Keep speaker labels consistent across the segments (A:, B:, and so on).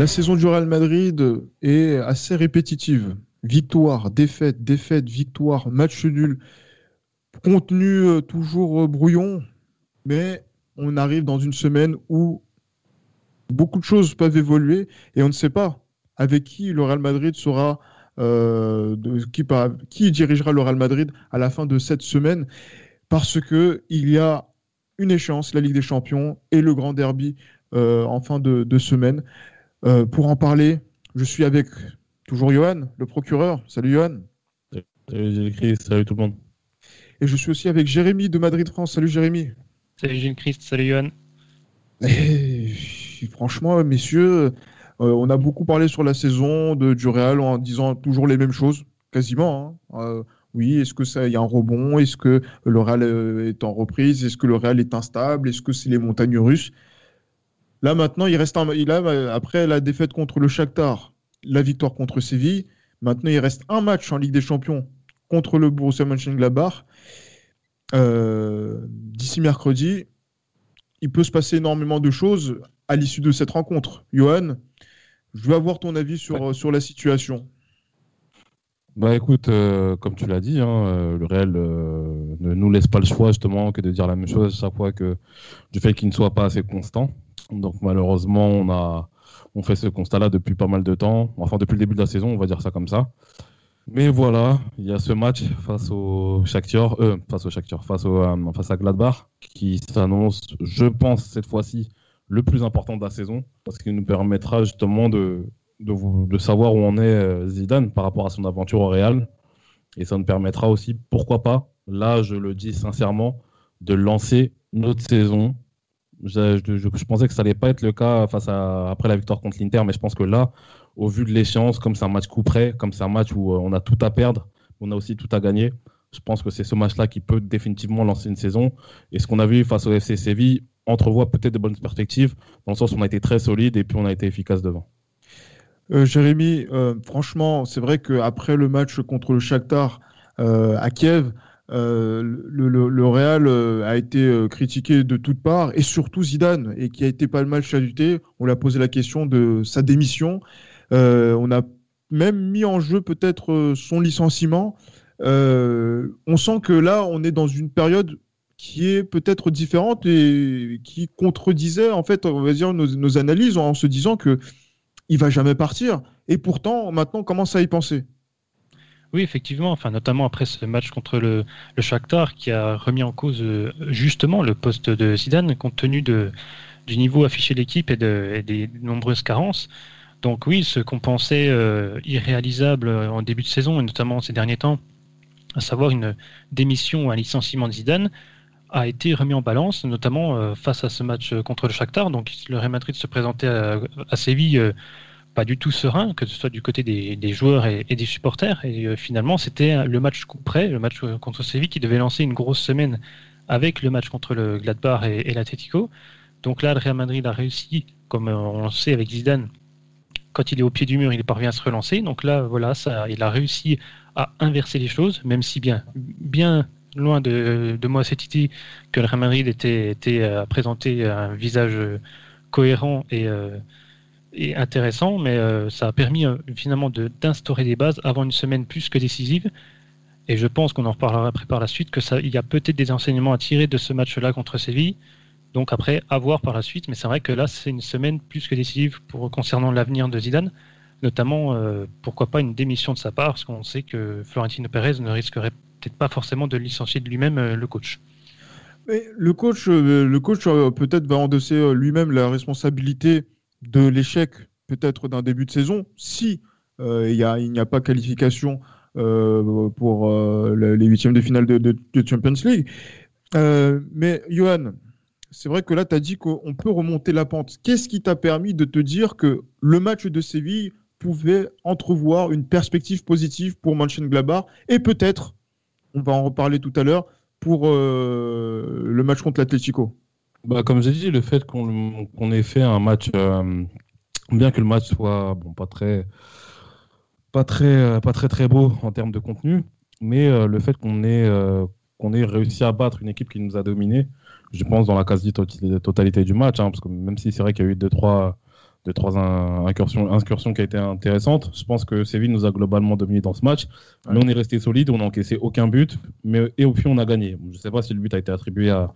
A: La saison du Real Madrid est assez répétitive. Victoire, défaite, défaite, victoire, match nul, contenu euh, toujours euh, brouillon, mais on arrive dans une semaine où beaucoup de choses peuvent évoluer et on ne sait pas avec qui le Real Madrid sera, euh, qui, qui dirigera le Real Madrid à la fin de cette semaine, parce que il y a une échéance, la Ligue des Champions et le Grand Derby en fin de semaine. Euh, pour en parler, je suis avec toujours Johan, le procureur. Salut Johan.
B: Salut Christ, salut tout le monde.
A: Et je suis aussi avec Jérémy de Madrid France. Salut Jérémy.
C: Salut Jean Christ, salut Johan.
A: Et, franchement, messieurs, euh, on a beaucoup parlé sur la saison de, du Real en disant toujours les mêmes choses, quasiment. Hein. Euh, oui, est-ce que ça y a un rebond? Est-ce que le Real est en reprise? Est-ce que le Real est instable? Est-ce que c'est les montagnes russes? Là, maintenant, il reste un, il a, après la défaite contre le Shakhtar, la victoire contre Séville. Maintenant, il reste un match en Ligue des Champions contre le Borussia Mönchengladbach. Euh, D'ici mercredi, il peut se passer énormément de choses à l'issue de cette rencontre. Johan, je veux avoir ton avis sur, sur la situation.
B: Bah écoute, euh, comme tu l'as dit, hein, euh, le Real euh, ne nous laisse pas le choix justement que de dire la même chose chaque fois que du fait qu'il ne soit pas assez constant. Donc malheureusement, on a fait ce constat-là depuis pas mal de temps, enfin depuis le début de la saison, on va dire ça comme ça. Mais voilà, il y a ce match face au Shakhtar, euh, face au Shakhtar, euh, face à Gladbach, qui s'annonce, je pense cette fois-ci, le plus important de la saison, parce qu'il nous permettra justement de, de, savoir où on est euh, Zidane par rapport à son aventure au Real, et ça nous permettra aussi, pourquoi pas, là je le dis sincèrement, de lancer notre saison je, pensais que ça allait pas être le cas face à, après la victoire contre l'Inter, mais je pense que là, au vu de l'échéance, comme c'est un match coup près, comme c'est un match où euh, on a tout à perdre, on a aussi tout à gagner, je pense que c'est ce match-là qui peut définitivement lancer une saison. Et ce qu'on a vu face au FC Séville entrevoit peut-être de bonnes perspectives, dans le sens où on a été très solide et puis on a été efficace devant.
A: Euh, Jérémy, euh, franchement, c'est vrai qu'après le match contre le Shakhtar à Kiev, euh, le, Real euh, a été euh, critiqué de toutes parts, et surtout Zidane, et qui a été pas mal chaluté. On lui a posé la question de sa démission. on a même mis en jeu peut-être son licenciement. on sent que là, on est dans une période qui est peut-être différente et qui contredisait en fait, on va dire nos, nos analyses en se disant que il va jamais partir. Et pourtant, maintenant, on commence à y penser.
C: Oui, effectivement, enfin, notamment après ce match contre le, le Shakhtar qui a remis en cause euh, justement le poste de Zidane compte tenu du niveau affiché de l'équipe et, de, des nombreuses carences. Donc oui, ce qu'on pensait euh, irréalisable en début de saison et notamment ces derniers temps, à savoir une démission ou un licenciement de Zidane, a été remis en balance, notamment euh, face à ce match contre le Shakhtar. Donc le Real Madrid se présentait à Séville pas du tout serein, que ce soit du côté des, joueurs et, des supporters. Et euh, finalement, c'était le match près, le match euh, contre Séville, qui devait lancer une grosse semaine avec le match contre le Gladbach et, et l'Atletico. Donc là, le Real Madrid a réussi, comme euh, on le sait avec Zidane, quand il est au pied du mur, il parvient à se relancer. Donc là, voilà, ça, il a réussi à inverser les choses, même si bien, bien loin de, moi cette idée que le Real Madrid était, était à présenter un visage cohérent et est intéressant, mais euh, ça a permis euh, finalement d'instaurer des bases avant une semaine plus que décisive. Et je pense qu'on en reparlera après par la suite, que ça, il y a peut-être des enseignements à tirer de ce match-là contre Séville. Donc après, à voir par la suite. Mais c'est vrai que là, c'est une semaine plus que décisive pour concernant l'avenir de Zidane, notamment euh, pourquoi pas une démission de sa part, parce qu'on sait que Florentino Pérez ne risquerait peut-être pas forcément de licencier de lui-même le coach.
A: Le coach, le coach peut-être va endosser lui-même la responsabilité de l'échec peut-être d'un début de saison si euh, il n'y a, pas qualification euh, pour euh, les huitièmes de finale de, Champions League. mais Johan, c'est vrai que là, tu as dit qu'on peut remonter la pente. Qu'est-ce qui t'a permis de te dire que le match de Séville pouvait entrevoir une perspective positive pour Mönchengladbach et peut-être, on va en reparler tout à l'heure, pour le match contre l'Atlético?
B: Bah, Comme j'ai dit, le fait qu'on ait fait un match, euh, bien que le match soit bon, pas très pas très, euh, pas très très beau en termes de contenu, mais le fait qu'on ait, qu'on ait réussi à battre une équipe qui nous a dominé, je pense, dans la quasi-totalité du match, hein, parce que même si c'est vrai qu'il y a eu 2-3 deux, trois incursions, incursions qui a été intéressantes. Je pense que Séville nous a globalement dominé dans ce match, mais on est resté solide, on n'a encaissé aucun but, mais et au fil on a gagné. Je ne sais pas si le but a été attribué à,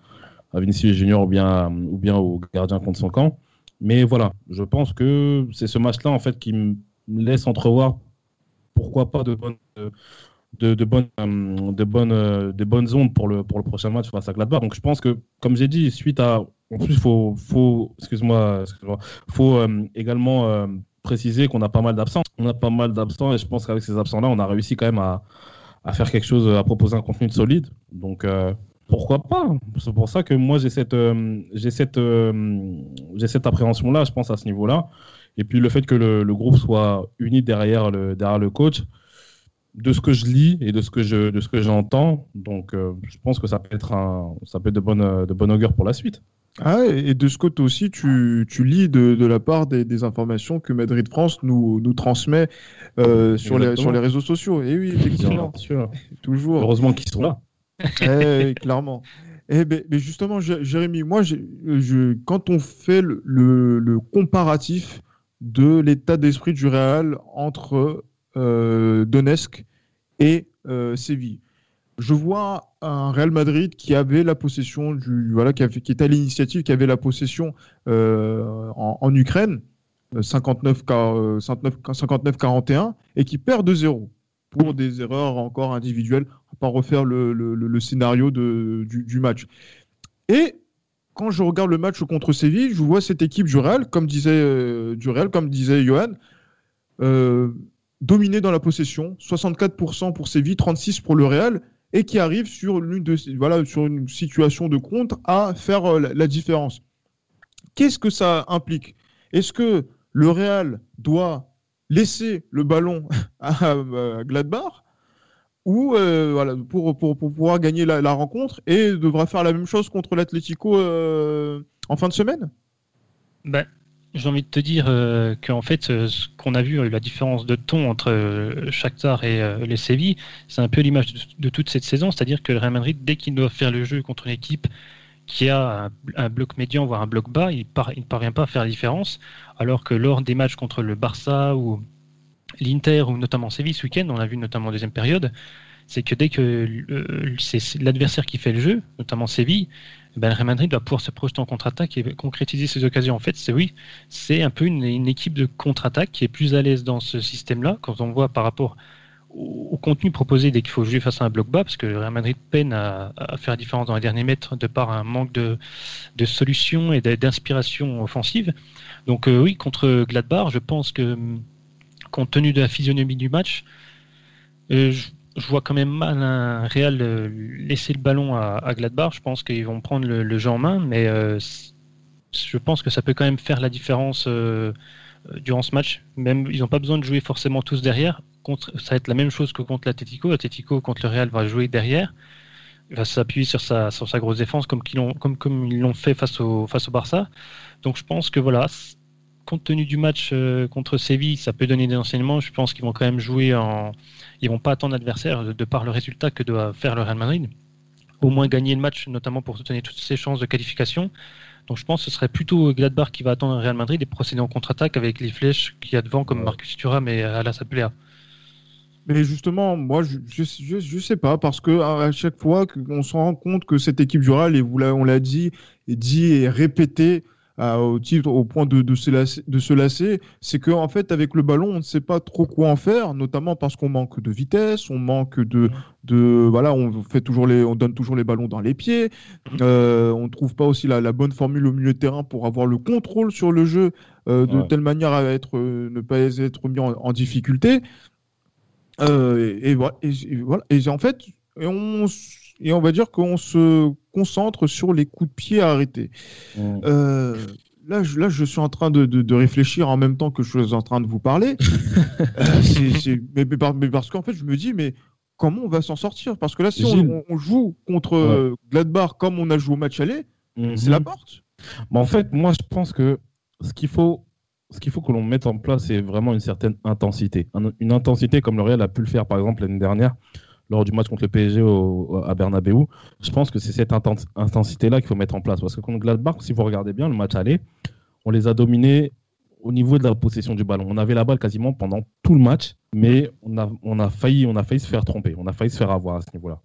B: à Vinicius Junior ou bien, ou bien au gardien contre son camp, mais voilà, je pense que c'est ce match-là en fait qui me laisse entrevoir pourquoi pas de bonnes de, bonnes, euh, de, bonnes, euh, de bonnes ondes pour le, pour le prochain match face à Gladbach. Donc je pense que, comme j'ai dit, suite à. En plus, il faut, faut, excuse-moi, excuse faut euh, également préciser qu'on a pas mal d'absents. On a pas mal d'absents et je pense qu'avec ces absents-là, on a réussi quand même à, à, faire quelque chose, à proposer un contenu solide. Donc pourquoi pas? C'est pour ça que moi j'ai cette, j'ai cette, j'ai cette appréhension-là, je pense, à ce niveau-là. Et puis le fait que le, le groupe soit uni derrière le, derrière le coach de ce que je lis et de ce que je de ce que j'entends. Donc, euh, je pense que ça peut être un, ça peut être de bonne de bonne augure pour la suite.
A: Ah, et de ce côté aussi, tu, tu lis de, de, la part des, des, informations que Madrid France nous, nous transmet euh, sur, les, sur les réseaux sociaux. Et oui, effectivement.
B: Toujours. Heureusement qu'ils sont là.
A: Eh, clairement. Et eh ben, mais justement, Jérémy, moi, quand on fait le, comparatif de l'état d'esprit du Real entre euh, Donetsk et euh, Séville. Je vois un Real Madrid qui avait la possession voilà qui, était à l'initiative, qui avait la possession euh, en, Ukraine, 59-41 et qui perd 2-0 pour des erreurs encore individuelles. Refaire le, scénario de, du, match. Et quand je regarde le match contre Séville, je vois cette équipe du Real, comme disait, Real, comme disait Johan, dominé dans la possession, 64% pour Séville, 36% pour le Real, et qui arrive sur, de, voilà, une situation de contre à faire euh, la, différence. Qu'est-ce que ça implique? Est-ce que le Real doit laisser le ballon à, Gladbach? Ou euh, voilà, pour, pour, pouvoir gagner la, rencontre et devra faire la même chose contre l'Atlético euh, en fin de semaine?
C: Ben, j'ai envie de te dire euh, qu'en fait, ce qu'on a vu, la différence de ton entre Shakhtar et les Séville, c'est un peu l'image de, toute cette saison. C'est-à-dire que le Real Madrid, dès qu'il doit faire le jeu contre une équipe qui a un, bloc médian, voire un bloc bas, il ne parvient pas à faire la différence. Alors que lors des matchs contre le Barça ou l'Inter, ou notamment Séville ce week-end, on l'a vu notamment en deuxième période, c'est que dès que c'est l'adversaire qui fait le jeu, notamment Séville, ben, le Real Madrid doit pouvoir se projeter en contre-attaque et concrétiser ses occasions. En fait, c'est oui, c'est un peu une, équipe de contre-attaque qui est plus à l'aise dans ce système-là quand on voit par rapport au, contenu proposé dès qu'il faut jouer face à un bloc bas, parce que le Real Madrid peine à, faire la différence dans les derniers mètres de par un manque de, de solutions et d'inspiration offensive. Donc euh, oui, contre Gladbach, je pense que compte tenu de la physionomie du match, euh, je vois quand même mal un Real euh, laisser le ballon à, Gladbach. Je pense qu'ils vont prendre le, jeu en main, mais euh, je pense que ça peut quand même faire la différence durant ce match. Même ils n'ont pas besoin de jouer forcément tous derrière. Contre, ça va être la même chose que contre l'Atletico. L'Atletico contre le Real va jouer derrière. Il va s'appuyer sur sa, sur sa grosse défense comme, ils l'ont, comme, comme fait face au, face au Barça. Donc je pense que voilà, compte tenu du match contre Séville, ça peut donner des enseignements. Je pense qu'ils vont quand même jouer en, ils vont pas attendre l'adversaire de, par le résultat que doit faire le Real Madrid. Au moins gagner le match, notamment pour soutenir toutes ses chances de qualification. Donc je pense que ce serait plutôt Gladbach qui va attendre le Real Madrid et procéder en contre-attaque avec les flèches qu'il y a devant, comme Marcus Thuram et la Sapléa.
A: Mais justement, moi, je, je, sais pas, parce que à chaque fois qu'on se rend compte que cette équipe du Real, et vous on l'a dit, et dit et répété, au titre, au point de, de, se lasser, de se lasser, c'est qu'en en fait, avec le ballon, on ne sait pas trop quoi en faire, notamment parce qu'on manque de vitesse, on manque de, de, voilà, on fait toujours les, on donne toujours les ballons dans les pieds, euh, on ne trouve pas aussi la, la, bonne formule au milieu de terrain pour avoir le contrôle sur le jeu euh, de telle manière à être, euh, ne pas être mis en, difficulté. Et, et, voilà, et, voilà. Et en fait, et on, et on va dire qu'on se concentre sur les coups de pied arrêtés.
B: Mm.
A: Euh, là, je, là, je suis en train de, de- de réfléchir en même temps que je suis en train de vous parler. Euh, c'est- c'est- mais, mais par- mais parce qu'en fait, je me dis, mais comment on va s'en sortir? Parce que là, si on, joue contre euh, Gladbach comme on a joué au match aller, c'est la porte.
B: Mais en fait, moi, je pense que ce qu'il faut, ce qu'il faut que l'on mette en place, c'est vraiment une certaine intensité. Un- une intensité comme le Real a pu le faire, par exemple, l'année dernière, lors du match contre le PSG à Bernabeu. Je pense que c'est cette intens- intensité-là qu'il faut mettre en place. Parce que contre Gladbach, si vous regardez bien le match aller, on les a dominés au niveau de la possession du ballon. On avait la balle quasiment pendant tout le match, mais on a, failli, on a failli se faire tromper. On a failli se faire avoir à ce niveau-là.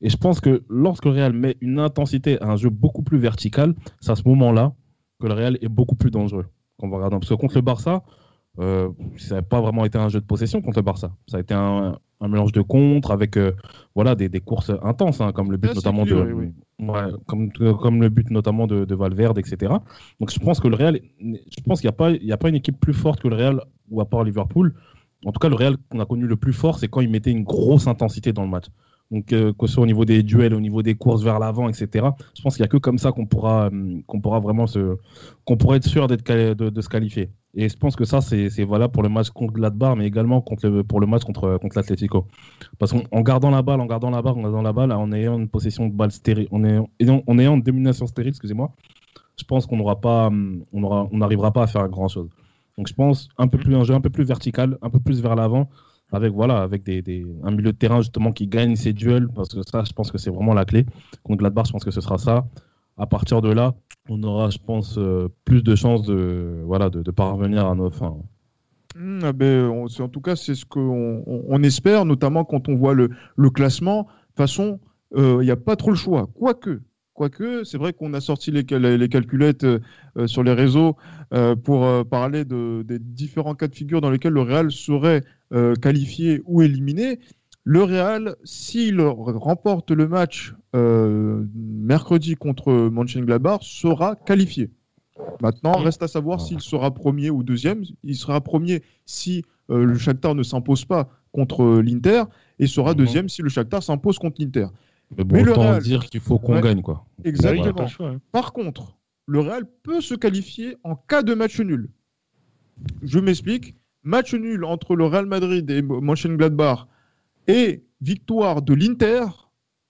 B: Et je pense que lorsque le Real met une intensité à un jeu beaucoup plus vertical, c'est à ce moment-là que le Real est beaucoup plus dangereux. Quand on va. Parce que contre le Barça, euh, ça n'a pas vraiment été un jeu de possession contre le Barça. Ça a été un, un mélange de contre avec euh, voilà, des, des courses intenses, hein, comme le but
A: Assez
B: notamment de, Ouais, comme, comme le but notamment de, de Valverde, etc. Donc je pense que le Real, je pense qu'il n'y a, pas- il y a pas une équipe plus forte que le Real, ou à part Liverpool. En tout cas, le Real qu'on a connu le plus fort, c'est quand il mettait une grosse intensité dans le match. Donc, euh, que ce soit au niveau des duels, au niveau des courses vers l'avant, etc. Je pense qu'il n'y a que comme ça qu'on pourra, hum, qu'on pourra vraiment se, qu'on pourra être sûr d'être quali- de, de se qualifier. Et je pense que ça, c'est valable pour le match contre Gladbach, mais également pour le match contre, contre l'Atlético. Parce qu'en en gardant la balle, en gardant la balle, en gardant la balle, en ayant une possession de balle stérile, en ayant, en ayant une domination stérile, excusez-moi, je pense qu'on n'aura pas, hum, on on n'arrivera pas à faire grand chose. Donc je pense un peu plus un jeu un peu plus vertical, un peu plus vers l'avant, avec voilà, avec des- un milieu de terrain justement qui gagne ses duels, parce que ça, je pense que c'est vraiment la clé. Contre Gladbach, je pense que ce sera ça. À partir de là, on aura, je pense, euh, plus de chances de, voilà, de, parvenir à nos fins.
A: Hmm, ah ben, en tout cas, c'est ce qu'on on, on espère, notamment quand on voit le, classement. De toute façon, euh, il n'y a pas trop le choix. Quoique, quoique c'est vrai qu'on a sorti les, cal- les calculettes euh, sur les réseaux pour parler de, des différents cas de figure dans lesquels le Real serait qualifié ou éliminé. Le Real, s'il remporte le match euh, mercredi contre Mönchengladbach, sera qualifié. Maintenant, reste à savoir s'il sera premier ou deuxième. Il sera premier si euh, le Shakhtar ne s'impose pas contre euh, l'Inter et sera
B: Mhm.
A: deuxième si le Shakhtar s'impose contre l'Inter.
B: Mais bon,
A: Mais le
B: autant
A: Real-
B: dire qu'il faut qu'on
A: Ouais.
B: gagne, quoi.
C: Bah
A: Exactement.
C: choix. hein.
A: Par contre, le Real peut se qualifier en cas de match nul. Je m'explique. Match nul entre le Real Madrid et Mönchengladbach et victoire de l'Inter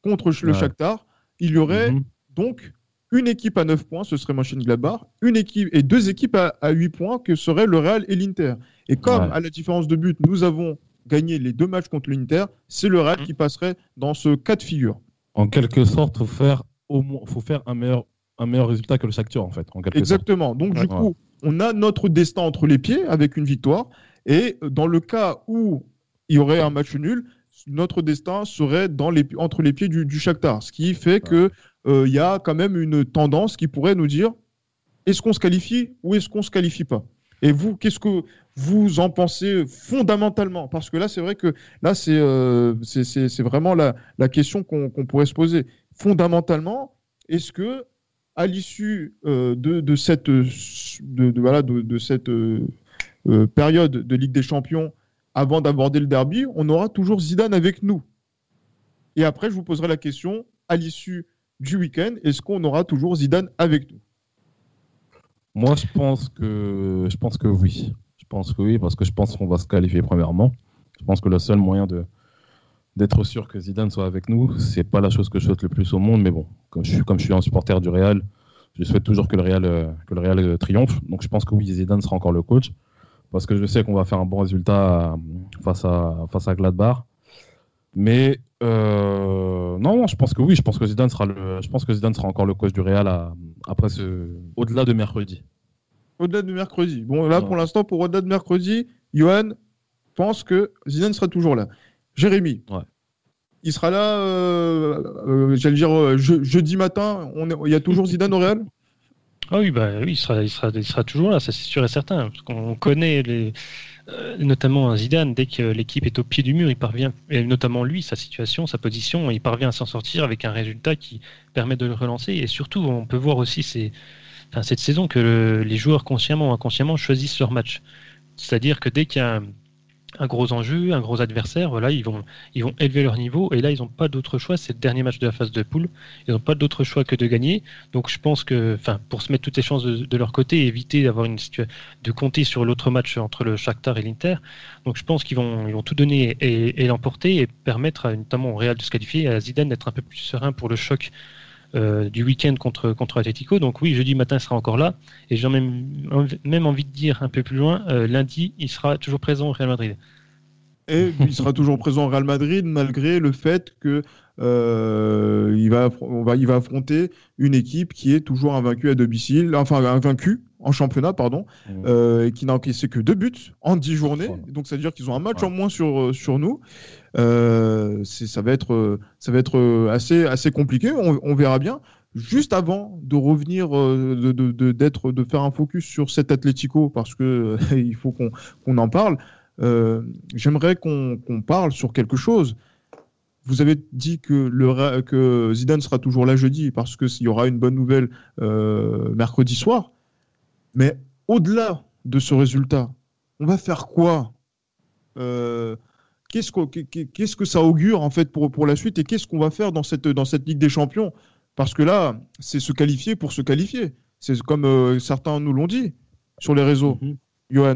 A: contre le
B: Ouais.
A: Shakhtar, il y aurait
B: Mhm.
A: donc une équipe à 9 points, ce serait Mönchengladbach, une équipe et deux équipes à, à 8 points que seraient le Real et l'Inter. Et comme
B: Ouais.
A: à la différence de but, nous avons gagné les deux matchs contre l'Inter, c'est le Real
C: Mhm.
A: qui passerait dans ce cas de figure.
B: En quelque sorte, faut faire au moins, faut faire un meilleur, un meilleur résultat que le Shakhtar, en fait. En quelque sorte.
A: Exactement. Donc, du coup, on a notre destin entre les pieds avec une victoire. Et dans le cas où il y aurait un match nul, notre destin serait dans les, entre les pieds du, du Shakhtar. Ce qui fait que euh, il y a quand même une tendance qui pourrait nous dire est-ce qu'on se qualifie ou est-ce qu'on se qualifie pas? Et vous, qu'est-ce que vous en pensez fondamentalement? Parce que là, c'est vrai que là, c'est euh, c'est- vraiment la, la question qu'on pourrait se poser. Fondamentalement, est-ce que à l'issue euh, de, de cette, de, voilà, de, cette période de Ligue des Champions, avant d'aborder le derby, on aura toujours Zidane avec nous. Et après, je vous poserai la question, à l'issue du week-end, est-ce qu'on aura toujours Zidane avec nous?
B: Moi, je pense que, je pense que oui. Je pense que oui, parce que je pense qu'on va se qualifier premièrement. Je pense que le seul moyen de d'être sûr que Zidane soit avec nous, c'est pas la chose que je souhaite le plus au monde, mais bon, comme je suis, comme je suis un supporter du Real, je souhaite toujours que le Real, euh, que le Real euh, triomphe. Donc, je pense que oui, Zidane sera encore le coach, parce que je sais qu'on va faire un bon résultat euh, face à face à Gladbach. Mais euh, non, je pense que oui, je pense que Zidane sera le, je pense que Zidane sera encore le coach du Real à- après ce, au-delà de mercredi.
A: Au-delà de mercredi. Bon, là, pour l'instant, pour au-delà de mercredi, Johan pense que Zidane sera toujours là. Jérémy,
B: Ouais.
A: il sera là, euh, euh, j'allais dire, euh, je- jeudi matin, il y a toujours Zidane au Real?
C: Ah oui, bah oui, il sera, toujours là, ça c'est sûr et certain. Parce connaît euh, notamment Zidane, dès que l'équipe est au pied du mur, il parvient, et notamment lui, sa situation, sa position, il parvient à s'en sortir avec un résultat qui permet de le relancer. Et surtout, on peut voir aussi cette saison que le- les joueurs consciemment ou inconsciemment choisissent leur match. C'est-à-dire que dès qu'il y a un, un gros enjeu, un gros adversaire. Voilà, ils vont, ils vont élever leur niveau. Et là, ils n'ont pas d'autre choix. C'est le dernier match de la phase de poule. Ils n'ont pas d'autre choix que de gagner. Donc, je pense que, enfin, pour se mettre toutes les chances de, leur côté éviter d'avoir une de compter sur l'autre match entre le Shakhtar et l'Inter. Donc, je pense qu'ils vont, ils vont tout donner et, l'emporter et permettre notamment au Real de se qualifier à Zidane d'être un peu plus serein pour le choc euh, du week-end contre, contre Atletico. Donc oui, jeudi matin, il sera encore là. Et j'ai même, même envie de dire un peu plus loin, euh, lundi, il sera toujours présent au Real Madrid.
A: Et il sera toujours présent au Real Madrid malgré le fait que euh, il, va, on va, il va affronter une équipe qui est toujours invaincue à domicile, enfin invaincue en championnat, pardon, mmh. euh, qui n'a encaissé que deux buts en dix journées. Donc, ça veut dire qu'ils ont un match en moins sur, sur nous. Euh, ça va être, être assez, compliqué. On, verra bien. Juste avant de revenir, de, de, d'être, de, faire un focus sur cet Atlético, parce que il faut qu'on, en parle. j'aimerais qu'on, parle sur quelque chose. Vous avez dit que, Zidane sera toujours là jeudi parce qu'il y aura une bonne nouvelle mercredi soir. Mais au-delà de ce résultat, on va faire quoi euh, qu'est-ce, que, ça augure en fait pour, pour la suite et qu'est-ce qu'on va faire dans cette, dans cette Ligue des Champions? Parce que là, c'est se qualifier pour se qualifier. C'est comme euh, certains nous l'ont dit sur les réseaux. Mm Johan,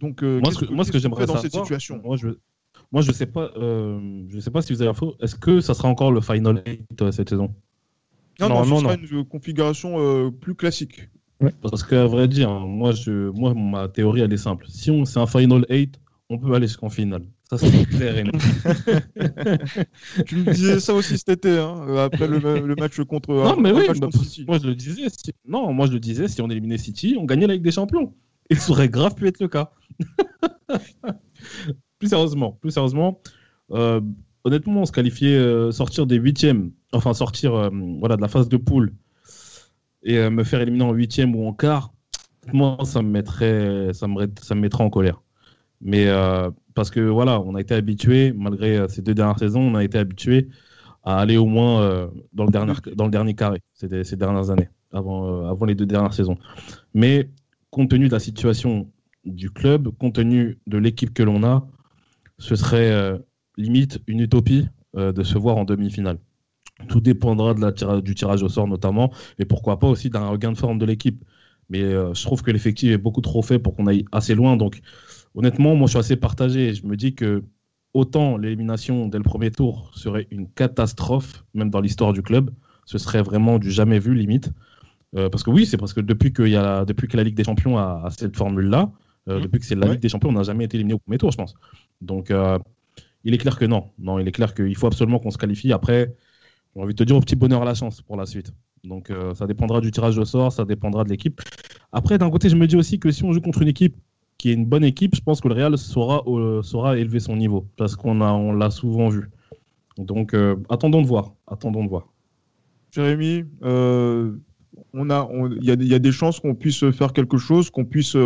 A: donc
B: euh, moi, ce que, j'aimerais dans cette situation? Moi, je, moi, je sais pas, je sais pas si vous avez l'info. Est-ce que ça sera encore le final 8 cette saison?
A: Non, non, ce sera une configuration plus classique.
B: Parce qu'à vrai dire, moi, je, moi, ma théorie, elle est simple. Si on c'est un Final 8, on peut aller jusqu'en finale. Ça, c'est clair et
A: tu me disais ça aussi cet été, hein, après le, le, match contre.
B: Non, mais oui, bah, moi je le disais. Si... Non, moi je le disais, si on éliminait City, on gagnait la Ligue des Champions. Et ça aurait grave pu être le cas. plus sérieusement, plus sérieusement, euh, honnêtement, on se qualifiait euh, sortir des huitièmes, enfin sortir euh, voilà, de la phase de poule et euh, me faire éliminer en huitième ou en quart, moi, ça me mettrait, ça me, ça me mettrait en colère. Mais parce que voilà, on a été habitué, malgré euh, ces deux dernières saisons, on a été habitué à aller au moins dans, le dernier, dans le dernier carré ces, ces dernières années, avant, avant les deux dernières saisons. Mais compte tenu de la situation du club, compte tenu de l'équipe que l'on a, ce serait limite une utopie de se voir en demi-finale. Tout dépendra du tirage au sort notamment, et pourquoi pas aussi d'un regain de forme de l'équipe. Mais euh, je trouve que l'effectif est beaucoup trop fait pour qu'on aille assez loin. Donc honnêtement, moi je suis assez partagé. Je me dis que autant l'élimination dès le premier tour serait une catastrophe, même dans l'histoire du club, ce serait vraiment du jamais vu limite. Euh, parce que oui, c'est parce que depuis, que, y a, depuis que la Ligue des Champions a, cette formule-là, euh, mmh. depuis que c'est la Ligue des Champions, on n'a jamais été éliminé au premier tour, je pense. Donc il est clair que non. Non, il est clair qu'il faut absolument qu'on se qualifie. Après, j'ai envie de te dire au petit bonheur à la chance pour la suite. Donc euh, ça dépendra du tirage au sort, ça dépendra de l'équipe. Après, d'un côté, je me dis aussi que si on joue contre une équipe qui est une bonne équipe, je pense que le Real saura, euh, saura élever son niveau, parce qu'on a, on l'a souvent vu. Donc euh, attendons de voir, attendons de voir.
A: Jérémy, on a, il y, y, a des chances qu'on puisse faire quelque chose, qu'on puisse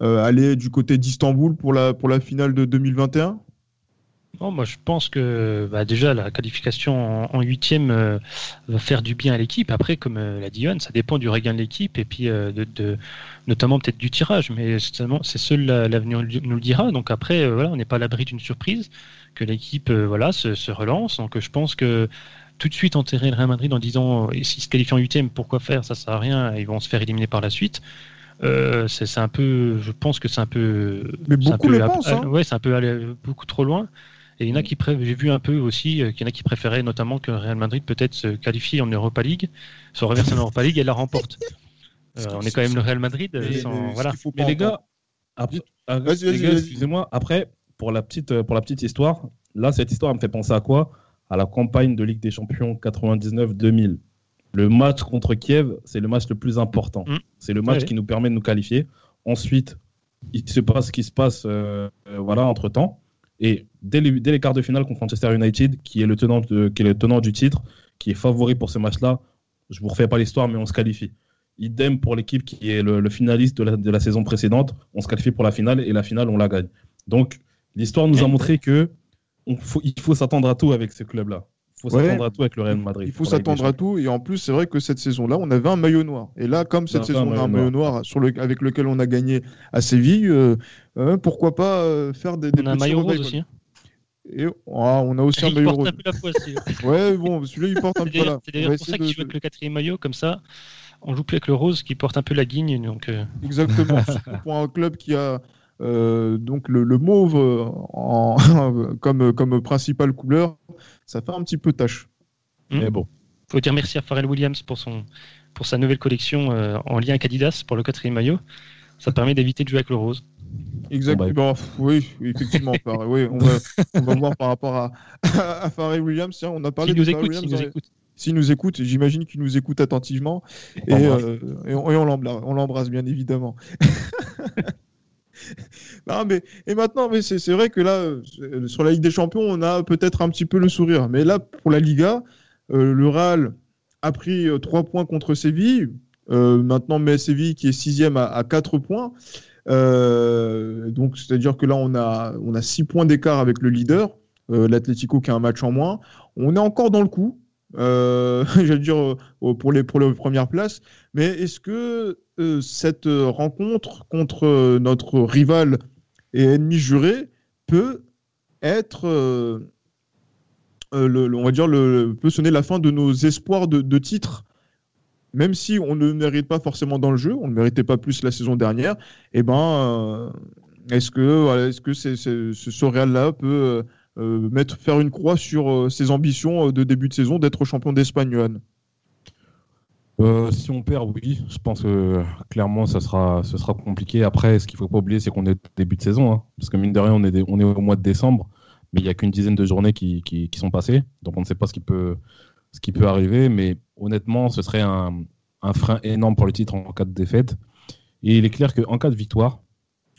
A: aller du côté d'Istanbul pour la, pour la finale de 2021
C: moi, je pense que bah, déjà la qualification en huitième euh, va faire du bien à l'équipe. Après, comme euh, l'a dit Yohan, ça dépend du regain de l'équipe et puis euh, de, notamment peut-être du tirage. Mais c'est seul l'avenir nous le dira. Donc après, voilà, on n'est pas à l'abri d'une surprise que l'équipe voilà se, relance. Donc je pense que tout de suite enterrer le Real Madrid en disant s'ils se qualifient en huitième, pourquoi faire? Ça sert à rien. Ils vont se faire éliminer par la suite. c'est un peu, je pense que c'est un peu.
A: Mais beaucoup le pensent. Hein.
C: Ouais, c'est un peu aller beaucoup trop loin. Et il y en a qui j'ai vu un peu aussi euh, qu'il y en a qui préféraient notamment que Real Madrid peut-être se qualifie en Europa League, se reverse en Europa League et la remporte. Euh, on est quand même le Real Madrid.
B: Mais, voilà. mais les gars, excusez-moi. Après, pour la petite euh, pour la petite histoire, là cette histoire me fait penser à quoi? À la campagne de Ligue des Champions 99-2000. Le match contre Kiev, c'est le match le plus important. Mm. C'est le match qui nous permet de nous qualifier. Ensuite, il se passe ce qui se passe voilà, entre temps. Et dès les, dès les quarts de finale contre Manchester United, qui est, le tenant qui est le tenant du titre, qui est favori pour ce match-là, je ne vous refais pas l'histoire, mais on se qualifie. Idem pour l'équipe qui est le, finaliste de la, de la, saison précédente, on se qualifie pour la finale et la finale, on la gagne. Donc, l'histoire nous a montré que il faut s'attendre à tout avec ce club-là. Faut s'attendre à tout avec le Real Madrid.
A: Il faut s'attendre à tout. Et en plus, c'est vrai que cette saison-là, on avait un maillot noir. Et là, comme cette saison, on a un maillot noir, sur le, avec lequel on a gagné à Séville, euh, euh, pourquoi pas euh, faire des, des
C: On a un maillot rose aussi. Hein.
A: Et ah, on a aussi un maillot rose. Un peu la poisse, ouais, bon, celui-là, il porte un peu là.
C: C'est d'ailleurs pour ça qu'il joue avec le quatrième maillot, comme ça, on joue plus avec le rose qui porte un peu la guigne. Donc,
A: Exactement. pour un club qui a. donc le, le mauve en, comme, comme principale couleur, ça fait un petit peu tâche.
C: Hmm. Mais bon. Faut dire merci à Pharrell Williams pour, son, pour sa nouvelle collection euh, en lien avec Adidas pour le quatrième maillot. Ça permet d'éviter de jouer avec le rose.
A: Exactement. Bah, oui, effectivement. oui, on, va, on, va, voir par rapport à, à Pharrell Williams. On a parlé
C: de nous écoute, Williams. S'il nous écoute.
A: S'il nous écoute, j'imagine qu'il nous écoute attentivement. Et, euh, et on, on l'embrasse, bien évidemment. non, mais, et maintenant, mais c'est vrai que là, euh, sur la Ligue des Champions, on a peut-être un petit peu le sourire. Mais là, pour la Liga, euh, le Real a pris 3 euh, points contre Séville. maintenant, mais Séville qui est sixième à, à 4 points. donc, c'est-à-dire que là, on a, on a 6 points d'écart avec le leader, l'Atlético qui a un match en moins. On est encore dans le coup. Euh, j'allais dire pour les pour les premières places. Mais est-ce que euh, cette rencontre contre euh, notre rival et ennemi juré peut être, le, on va dire, le, peut sonner la fin de nos espoirs de, titre. Même si on ne mérite pas forcément dans le jeu, on ne méritait pas plus la saison dernière, et eh ben, est-ce que, est-ce que ce Real-là peut mettre, faire une croix sur ses ambitions de début de saison d'être champion d'Espagne,
B: euh, si on perd, oui, je pense que clairement ça sera, ce sera compliqué. Après, ce qu'il ne faut pas oublier, c'est qu'on est début de saison, hein, parce que mine de rien, on est, on est au mois de décembre, mais il n'y a qu'une dizaine de journées qui, qui, sont passées, donc on ne sait pas ce qui peut, ce qui peut arriver. Mais honnêtement, ce serait un, un frein énorme pour le titre en cas de défaite. Et il est clair qu'en cas de victoire,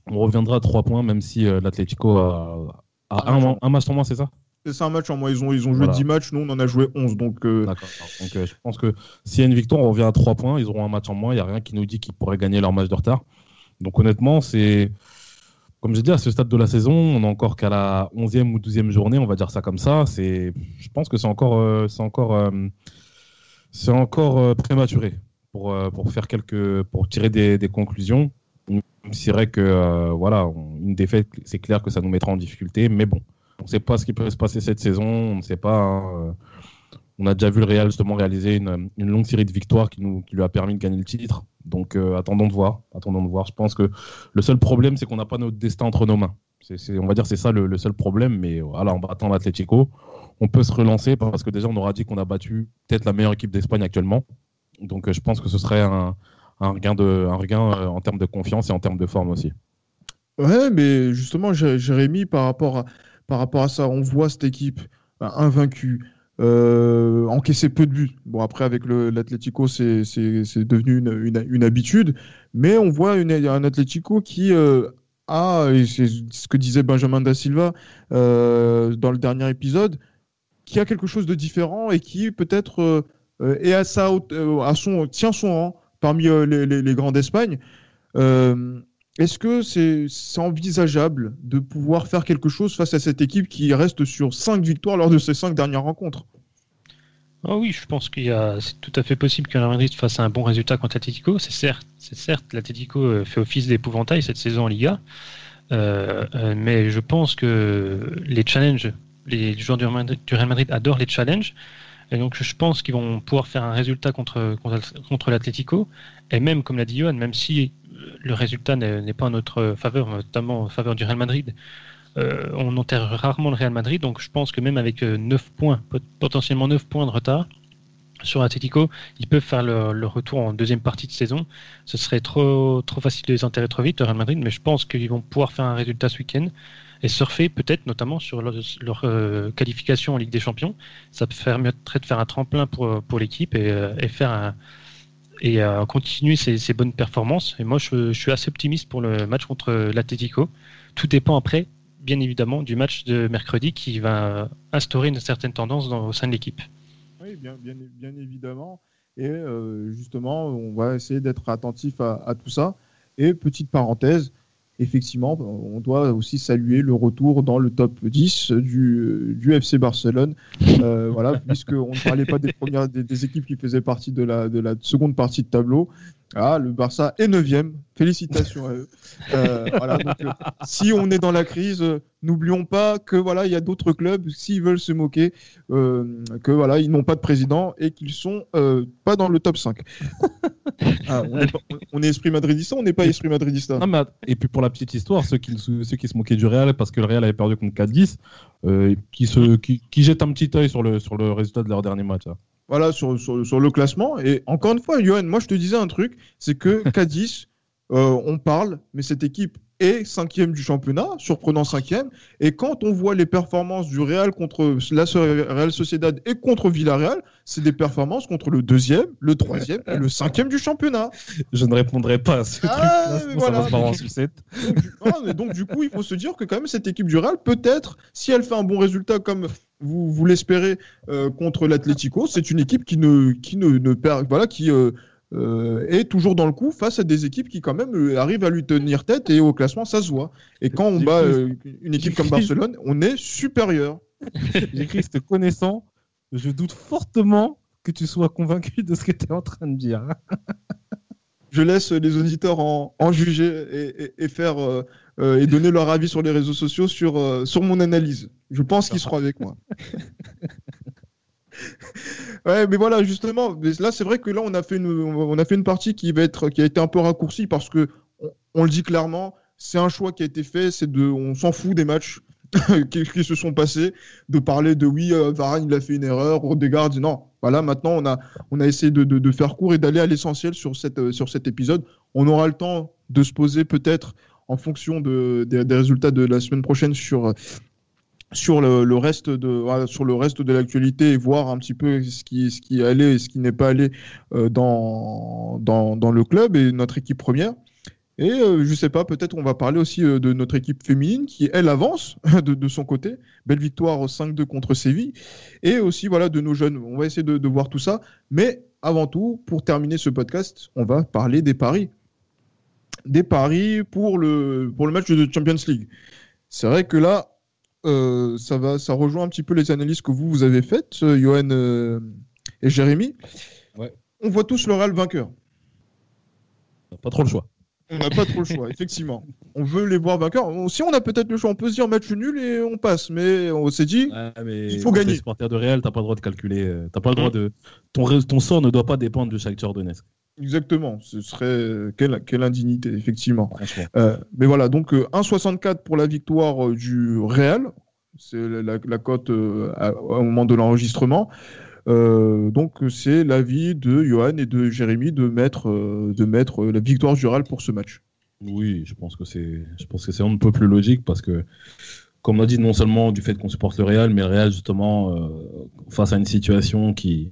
B: on reviendra à trois points, même si euh, l'Atlético a, a un, un match en moins, c'est ça?
A: C'est un match en moins. Ils ont, ils ont joué 10 matchs, nous on en a joué 11. Donc, euh,
B: D'accord. Donc euh, je pense que s'il y a une victoire, on revient à 3 points. Ils auront un match en moins. Il n'y a rien qui nous dit qu'ils pourraient gagner leur match de retard. Donc honnêtement, c'est. Comme je dis, à ce stade de la saison, on n'est encore qu'à la 11e ou 12e journée, on va dire ça comme ça. C'est, je pense que c'est encore, euh, c'est encore, c'est encore prématuré pour, pour faire quelques, pour tirer des, des conclusions. C'est vrai que voilà, une défaite, c'est clair que ça nous mettra en difficulté, mais bon, on ne sait pas ce qui peut se passer cette saison. On ne sait pas. Hein. On a déjà vu le Real justement réaliser une, longue série de victoires qui, nous, lui a permis de gagner le titre. Donc euh, attendons de voir. Attendons de voir. Je pense que le seul problème, c'est qu'on n'a pas notre destin entre nos mains. On va dire c'est ça le, seul problème. Mais voilà, en battant l'Atlético, on peut se relancer parce que déjà on aura dit qu'on a battu peut-être la meilleure équipe d'Espagne actuellement. Donc euh, je pense que ce serait un, un regain, de, un regain euh, en termes de confiance et en termes de forme aussi.
A: Ouais, mais justement, Jérémy, par rapport à, par rapport à ça. On voit cette équipe bah, invaincue, euh, encaisser peu de buts. Bon, après, avec l'Atlético, c'est devenu une, habitude, mais on voit un Atlético qui euh, a, et c'est ce que disait Benjamin Da Silva euh, dans le dernier épisode, qui a quelque chose de différent et qui peut-être est à, sa, à son, tient son rang parmi les, grands d'Espagne. Est-ce que c'est envisageable de pouvoir faire quelque chose face à cette équipe qui reste sur 5 victoires lors de ses 5 dernières rencontres?
C: Oh oui, je pense qu'il c'est tout à fait possible que Madrid fasse un bon résultat contre l'Atletico. C'est certes, c'est certes, l'Atletico euh, fait office d'épouvantail cette saison en Liga, euh, euh, mais je pense que les challenges, les joueurs du Real Madrid adorent les challenges. Et donc je pense qu'ils vont pouvoir faire un résultat contre, contre, contre l'Atlético. Et même, comme l'a dit Johan, même si le résultat n'est pas en notre faveur, notamment en faveur du Real Madrid, euh, on enterre rarement le Real Madrid. Donc je pense que même avec 9 euh, points, potentiellement 9 points de retard sur l'Atlético, ils peuvent faire le, retour en deuxième partie de saison. Ce serait trop, facile de les enterrer trop vite, le Real Madrid, mais je pense qu'ils vont pouvoir faire un résultat ce week-end et surfer peut-être notamment sur leur, euh, qualification en Ligue des Champions. Ça permettrait de faire un tremplin pour, l'équipe et, faire un, et continuer ses, bonnes performances. Et moi, je, suis assez optimiste pour le match contre l'Atletico. Tout dépend après, bien évidemment, du match de mercredi qui va instaurer une certaine tendance au sein de l'équipe.
A: Oui, bien, évidemment. Et euh, justement, on va essayer d'être attentif à, tout ça. Et petite parenthèse, effectivement, on doit aussi saluer le retour dans le top 10 du, FC Barcelone. Euh, puisqu'on ne parlait pas des, équipes qui faisaient partie de la seconde partie de tableau. Ah, le Barça est 9 Félicitations à eux. Euh, voilà, donc, euh, si on est dans la crise, euh, n'oublions pas que voilà, il y a d'autres clubs, s'ils veulent se moquer, que voilà, ils n'ont pas de président et qu'ils sont pas dans le top 5. Ah, on, est, esprit madridista, on n'est pas esprit madridista.
B: et puis pour la petite histoire, ceux qui, ceux qui se moquaient du Real parce que le Real avait perdu contre 4-10, qui, se, qui, qui jettent un petit œil sur le, sur le résultat de leur dernier match. Hein
A: voilà, sur, sur, le classement. Et encore une fois, Johan, moi je te disais un truc, c'est que Cadiz, euh, on parle, mais cette équipe est cinquième du championnat, surprenant cinquième. Et quand on voit les performances du Real contre la Real Sociedad et contre Villarreal, c'est des performances contre le deuxième, le troisième et le cinquième du championnat.
B: Je ne répondrai pas à ce ah, truc-là, voilà. en
A: sucette. Donc, donc du coup, il faut se dire que quand même cette équipe du Real, peut-être, si elle fait un bon résultat comme vous, vous l'espérez euh, contre l'Atlético, c'est une équipe qui ne, qui ne, ne perd, voilà, qui euh, euh, est toujours dans le coup face à des équipes qui quand même arrivent à lui tenir tête et au classement ça se voit. Et quand on bat une équipe comme Barcelone, on est supérieur.
B: J'écris te connaissant, je doute fortement que tu sois convaincu de ce que tu es en train de dire.
A: je laisse les auditeurs en, en juger et, et, faire euh, et donner leur avis sur les réseaux sociaux sur, euh, sur mon analyse. Je pense qu'ils seront avec moi. ouais, mais voilà, justement, là, c'est vrai que là, on a fait une, on a fait une partie qui va être, qui a été un peu raccourcie parce que, on, le dit clairement, c'est un choix qui a été fait, c'est de, on s'en fout des matchs qui, se sont passés, de parler de oui, euh, Varane, il a fait une erreur, Odegaard non. Voilà, maintenant, on a, on a essayé de, faire court et d'aller à l'essentiel sur, cette, sur cet épisode. On aura le temps de se poser peut-être en fonction de, des, résultats de la semaine prochaine sur sur le, reste de sur le reste de l'actualité et voir un petit peu ce qui ce qui allé et ce qui n'est pas allé euh, dans, dans, dans le club et notre équipe première. Et euh, je sais pas, peut-être on va parler aussi euh, de notre équipe féminine qui, elle, avance de, de son côté. Belle victoire 5-2 contre Séville. Et aussi, voilà, de nos jeunes. On va essayer de, de, voir tout ça. Mais avant tout, pour terminer ce podcast, on va parler des paris des paris pour le, pour le match de Champions League. C'est vrai que là, euh, ça, va, ça rejoint un petit peu les analyses que vous, vous avez faites, euh, Johan euh, et Jérémy. On voit tous le Real vainqueur.
B: On n'a pas trop le choix.
A: On n'a pas trop le choix, effectivement. On veut les voir vainqueurs. Si on a peut-être le choix, on peut se dire match nul et on passe. Mais on s'est dit, il faut gagner.
B: Supporter de Real, t'as pas le droit de calculer. T'as pas le droit de. Ton, ton sort ne doit pas dépendre de Shakhtar Donetsk.
A: Exactement, ce serait quelle, quelle indignité, effectivement. Euh, mais voilà, donc 1,64 euh, pour la victoire euh, du Real, c'est la, cote au moment de l'enregistrement. donc c'est l'avis de Johan et de Jérémy de mettre, de mettre la victoire du Real pour ce match.
B: Oui, je pense que c'est, je pense que c'est un peu plus logique parce que, comme on a dit, non seulement du fait qu'on supporte le Real, mais le Real justement face à une situation qui,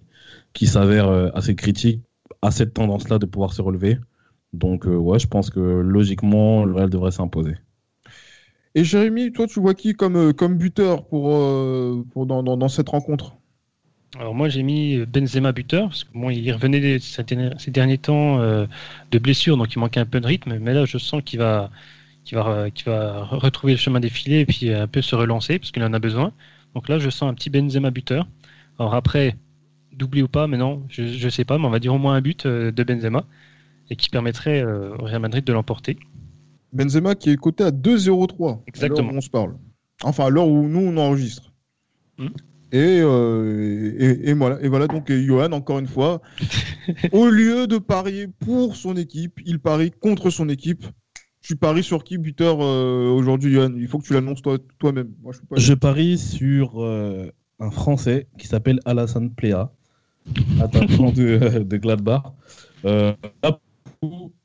B: qui s'avère assez critique à cette tendance-là de pouvoir se relever. Donc, euh, ouais, je pense que logiquement, le Real devrait s'imposer.
A: Et Jérémy, toi, tu vois qui comme, euh, comme buteur pour, euh, pour dans, dans, cette rencontre?
C: Alors moi j'ai mis Benzema buteur parce que bon il revenait ces derniers temps de blessure donc il manquait un peu de rythme mais là je sens qu'il va qu'il va va retrouver le chemin des filets et puis un peu se relancer parce qu'il en a besoin donc là je sens un petit Benzema buteur alors après doublé ou pas, mais non, je ne sais pas, mais on va dire au moins un but euh, de Benzema et qui permettrait euh, au Real Madrid de l'emporter.
A: Benzema qui est coté à 2-0-3.
C: Exactement.
A: on se parle. Enfin, à l'heure où nous on enregistre. Hmm. Euh, et, et, voilà, et voilà donc Johan, encore une fois, au lieu de parier pour son équipe, il parie contre son équipe. Tu paries sur qui buteur aujourd'hui, Johan? Il faut que tu l'annonces toi-même.
B: je, parie sur un Français qui s'appelle Alassane Pléa, attaquant de, de Gladbach. Euh,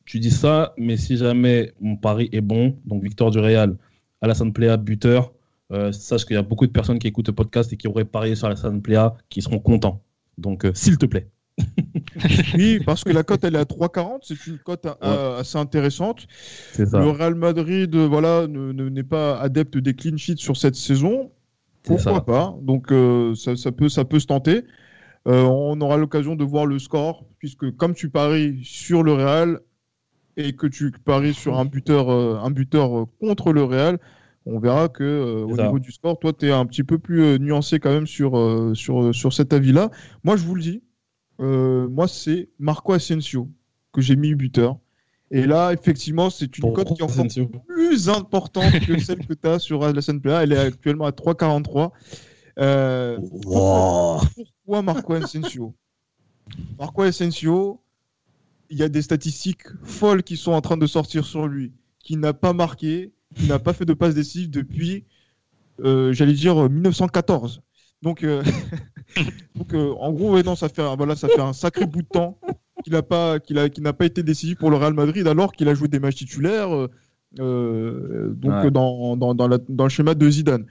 B: tu dis ça, mais si jamais mon pari est bon, donc victoire du Real, Alassane Pléa buteur, euh, sache qu'il y a beaucoup de personnes qui écoutent le podcast et qui auraient parié sur Alassane Pléa qui seront contents. Donc, euh, s'il te plaît.
A: oui, parce que la cote elle est à 3,40, c'est une cote euh, assez intéressante. Le Real Madrid, voilà, n'est pas adepte des clean sheets sur cette saison. Pourquoi pas? Donc ça, ça, peut, ça peut se tenter. Euh, on aura l'occasion de voir le score, puisque comme tu paries sur le Real, et que tu paries sur un buteur, un buteur contre le Real, on verra que au niveau du score, toi, tu es un petit peu plus nuancé quand même sur, sur, sur cet avis-là. Moi, je vous le dis, moi, c'est Marco Asensio que j'ai mis buteur. Et là, effectivement, c'est une cote qui est encore plus importante que celle que tu as sur la SNPA. Elle est actuellement à 3,43. Euh, pourquoi Marco Asensio Marco Asensio, il y a des statistiques folles qui sont en train de sortir sur lui, qui n'a pas marqué, qui n'a pas fait de passe décisive depuis, euh, j'allais dire, 1914. Donc, euh, donc en gros, non, ça fait, voilà, ça fait un sacré bout de temps qu'il n'a pas, qu'il a, n'a pas été décisif pour le Real Madrid alors qu'il a joué des matchs titulaires. Euh, euh, donc dans, dans, dans, dans, le schéma de Zidane.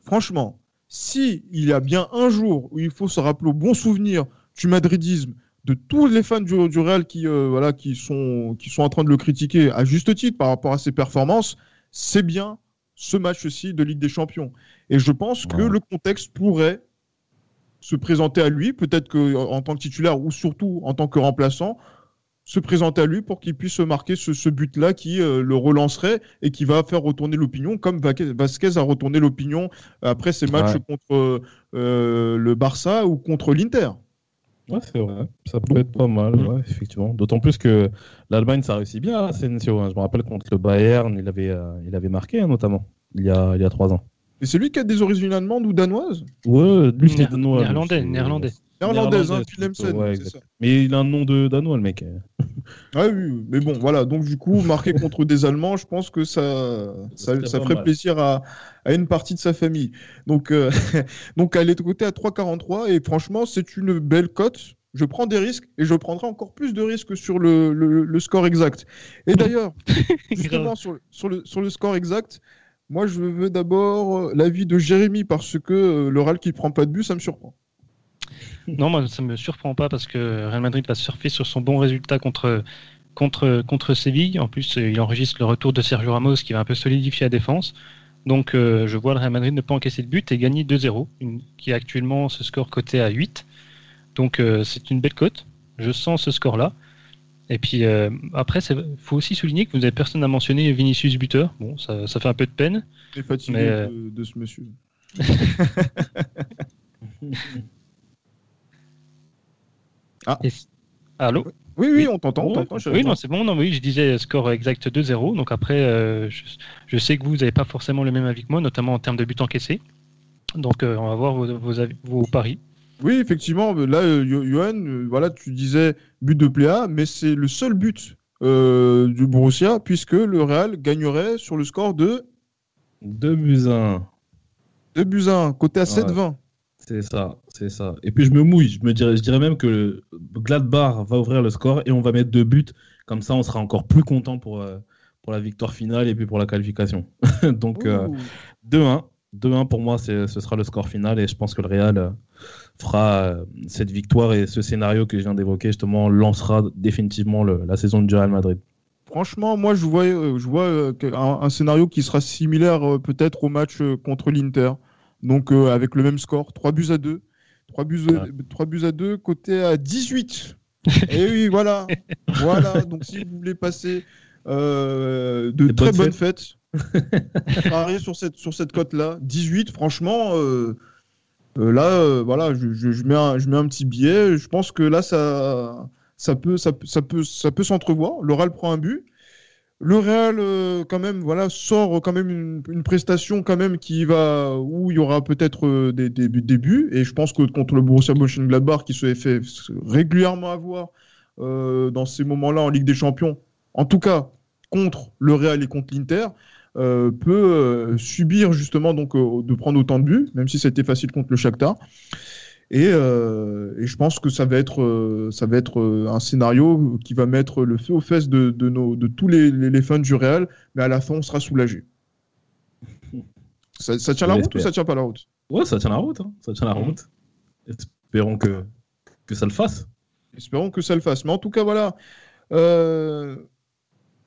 A: Franchement, si il y a bien un jour où il faut se rappeler au bon souvenir du madridisme, de tous les fans du, du Real qui, euh, voilà, qui, sont, qui sont en train de le critiquer à juste titre par rapport à ses performances, c'est bien ce match-ci de Ligue des Champions. Et je pense que le contexte pourrait se présenter à lui, peut-être qu'en tant que titulaire ou surtout en tant que remplaçant, se présenter à lui pour qu'il puisse marquer ce, but-là qui euh, le relancerait et qui va faire retourner l'opinion, comme Vasquez a retourné l'opinion après ses matchs contre euh, le Barça ou contre l'Inter.
B: Ouais, c'est vrai. Ça peut être pas mal, effectivement. D'autant plus que l'Allemagne, ça réussit bien, Asensio. Hein. Je me rappelle contre le Bayern, il avait, euh, il avait marqué, hein, notamment, il y, a, il y a trois ans.
A: Et c'est lui qui a des origines allemandes ou danoises?
B: Ouais, lui
C: c'est danois. Néerlandais, néerlandais.
A: Néerlandaise, hein, c'est ça.
B: Mais il a un nom de danois, le mec.
A: Ah oui, mais bon, voilà. Donc, du coup, marqué contre des Allemands, je pense que ça, ça, ferait plaisir à, à, une partie de sa famille. Donc, euh, donc elle est côté à 3,43 et franchement, c'est une belle cote. Je prends des risques et je prendrai encore plus de risques sur le, le, score exact. Et d'ailleurs, justement, sur, sur, le, sur le score exact, moi, je veux d'abord euh, l'avis de Jérémy parce que euh, le Real qui prend pas de but, ça me surprend.
C: Non, moi, ça me surprend pas parce que Real Madrid va surfer sur son bon résultat contre, contre, contre Séville. En plus, euh, il enregistre le retour de Sergio Ramos qui va un peu solidifier la défense. Donc, je vois le Real Madrid ne pas encaisser de but et gagner 2-0, qui est actuellement ce score coté à 8. Donc, c'est une belle cote. Je sens ce score-là. Et puis euh, après, il faut aussi souligner que vous n'avez personne à mentionner Vinicius buteur. Bon, ça, ça, fait un peu de peine.
A: Je fatigué mais, euh, de, ce monsieur.
C: ah. Allô
A: oui, oui, on t'entend.
C: oui, non, c'est bon. Non, oui, je disais score exact 2-0. Donc après, euh, je, sais que vous n'avez pas forcément le même avis que moi, notamment en termes de buts encaissés. Donc on va voir vos, vos, vos paris.
A: Oui, effectivement. Là, euh, Johan, euh, voilà, tu disais but de Pléa, mais c'est le seul but euh, du Borussia, puisque le Real gagnerait sur le score de
B: 2 buts 1.
A: 2 buts 1, côté à 7-20.
B: C'est ça, c'est ça. Et puis je me mouille, je, me dirais, je dirais même que Gladbach va ouvrir le score et on va mettre deux buts. Comme ça, on sera encore plus content pour, pour la victoire finale et puis pour la qualification. Donc 2-1. 2-1 pour moi, ce sera le score final et je pense que le Real fera euh, cette victoire et ce scénario que je viens d'évoquer justement lancera définitivement la saison du Real Madrid.
A: Franchement, moi je vois, euh, je vois euh, un, scénario qui sera similaire peut-être au match contre l'Inter. Donc avec le même score, 3 buts à 2. 3 buts, 3 buts à 2, côté à 18. et oui, voilà. voilà. Donc si vous voulez passer de très bonnes fêtes, pariez sur cette, sur cette cote-là. 18, franchement, euh, là, euh, voilà, je, mets un, je mets un petit billet. Je pense que là, ça, ça peut, ça, ça peut, ça peut s'entrevoir. Le Real prend un but. Le Real, euh, quand même, voilà, sort quand même une, prestation quand même qui va où il y aura peut-être des, des, buts. Et je pense que contre le Borussia Mönchengladbach, qui se fait régulièrement avoir dans ces moments-là en Ligue des Champions, en tout cas contre le Real et contre l'Inter, euh, peut euh, subir justement donc euh, de prendre autant de buts, même si c'était facile contre le Shakhtar. Et, et, je pense que ça va être, ça va être un scénario qui va mettre le feu aux fesses de, de, nos, de tous les, les, fans du Real, mais à la fin, on sera soulagé. Ça, tient la route ou ça tient pas la route?
B: Ouais, ça tient la route. Hein. Ça tient la route. Espérons que, que ça le fasse.
A: Espérons que ça le fasse. Mais en tout cas, voilà. Euh,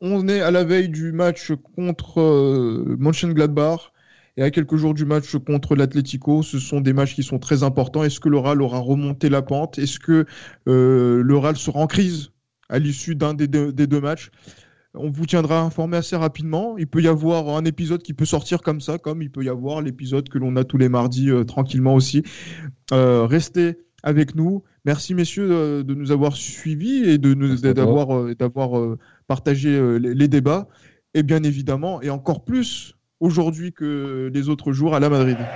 A: on est à la veille du match contre euh, Mönchengladbach et à quelques jours du match contre l'Atlético. Ce sont des matchs qui sont très importants. Est-ce que l'Oral aura remonté la pente? Est-ce que euh, l'Oral sera en crise à l'issue d'un des, deux matchs? On vous tiendra informé assez rapidement. Il peut y avoir un épisode qui peut sortir comme ça, comme il peut y avoir l'épisode que l'on a tous les mardis tranquillement aussi. restez avec nous. Merci messieurs de nous avoir suivis et de nous d'avoir d'avoir partagé les, débats. Et bien évidemment, et encore plus aujourd'hui que les autres jours à la Madrid.